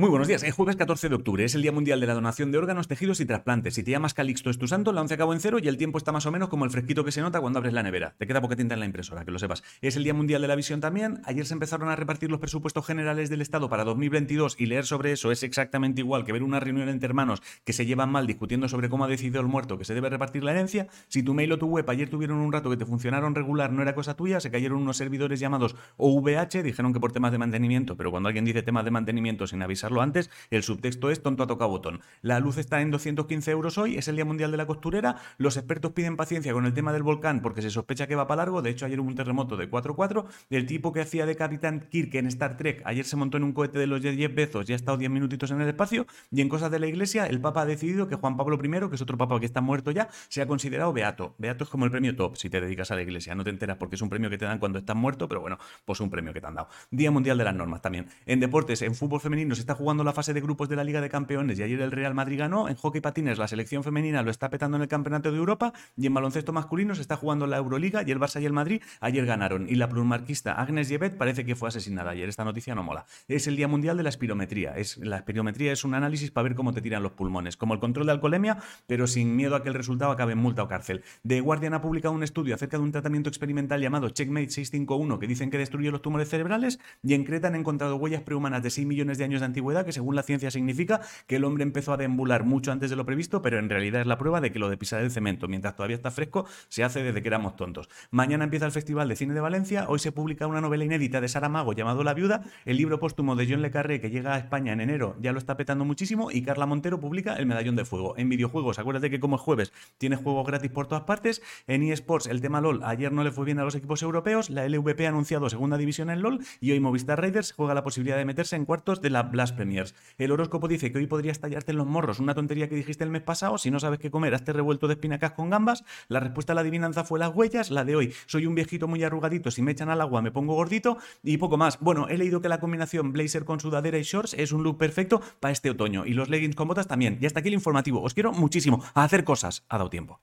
Muy buenos días. El jueves 14 de octubre es el Día Mundial de la Donación de Órganos, Tejidos y Trasplantes. Si te llamas Calixto es tu santo, la 11 acabó en cero y el tiempo está más o menos como el fresquito que se nota cuando abres la nevera. Te queda poca tinta en la impresora, que lo sepas. Es el Día Mundial de la Visión también. Ayer se empezaron a repartir los presupuestos generales del Estado para 2022 y leer sobre eso es exactamente igual que ver una reunión entre hermanos que se llevan mal discutiendo sobre cómo ha decidido el muerto que se debe repartir la herencia. Si tu mail o tu web ayer tuvieron un rato que te funcionaron regular, no era cosa tuya, se cayeron unos servidores llamados OVH, dijeron que por temas de mantenimiento, pero cuando alguien dice temas de mantenimiento sin antes, el subtexto es tonto a toca botón. La luz está en 215 euros hoy, es el Día Mundial de la Costurera. Los expertos piden paciencia con el tema del volcán porque se sospecha que va para largo. De hecho, ayer hubo un terremoto de 4.4. El tipo que hacía de Capitán Kirk en Star Trek, ayer se montó en un cohete de los 10 Bezos y ha estado 10 minutitos en el espacio. Y en cosas de la iglesia, el Papa ha decidido que Juan Pablo I, que es otro Papa que está muerto ya, sea considerado beato. Beato es como el premio top si te dedicas a la iglesia. No te enteras porque es un premio que te dan cuando estás muerto, pero bueno, pues un premio que te han dado. Día Mundial de las Normas también. En deportes, en fútbol femenino se está jugando la fase de grupos de la Liga de Campeones y ayer el Real Madrid ganó. En hockey patines la selección femenina lo está petando en el Campeonato de Europa y en baloncesto masculino se está jugando la Euroliga y el Barça y el Madrid ayer ganaron. Y la plurmarquista Agnes Yebet parece que fue asesinada ayer. Esta noticia no mola. Es el Día Mundial de la Espirometría. Es, la espirometría es un análisis para ver cómo te tiran los pulmones, como el control de alcoholemia, pero sin miedo a que el resultado acabe en multa o cárcel. The Guardian ha publicado un estudio acerca de un tratamiento experimental llamado Checkmate 651 que dicen que destruye los tumores cerebrales y en Creta han encontrado huellas prehumanas de 6 millones de años de antigüedad que según la ciencia significa que el hombre empezó a deambular mucho antes de lo previsto, pero en realidad es la prueba de que lo de pisar el cemento mientras todavía está fresco se hace desde que éramos tontos. Mañana empieza el Festival de Cine de Valencia, hoy se publica una novela inédita de Sara Mago llamado La Viuda, el libro póstumo de John Le Carré que llega a España en enero ya lo está petando muchísimo y Carla Montero publica El Medallón de Fuego. En videojuegos, acuérdate que como es jueves tiene juegos gratis por todas partes. En eSports el tema LOL ayer no le fue bien a los equipos europeos, la LVP ha anunciado segunda división en LOL y hoy Movistar Raiders juega la posibilidad de meterse en cuartos de la Premiers. El horóscopo dice que hoy podría estallarte en los morros una tontería que dijiste el mes pasado, si no sabes qué comer, hazte revuelto de espinacas con gambas. La respuesta a la adivinanza fue las huellas, la de hoy, soy un viejito muy arrugadito, si me echan al agua me pongo gordito y poco más. Bueno, he leído que la combinación blazer con sudadera y shorts es un look perfecto para este otoño y los leggings con botas también. Y hasta aquí el informativo. Os quiero muchísimo a hacer cosas. Ha dado tiempo.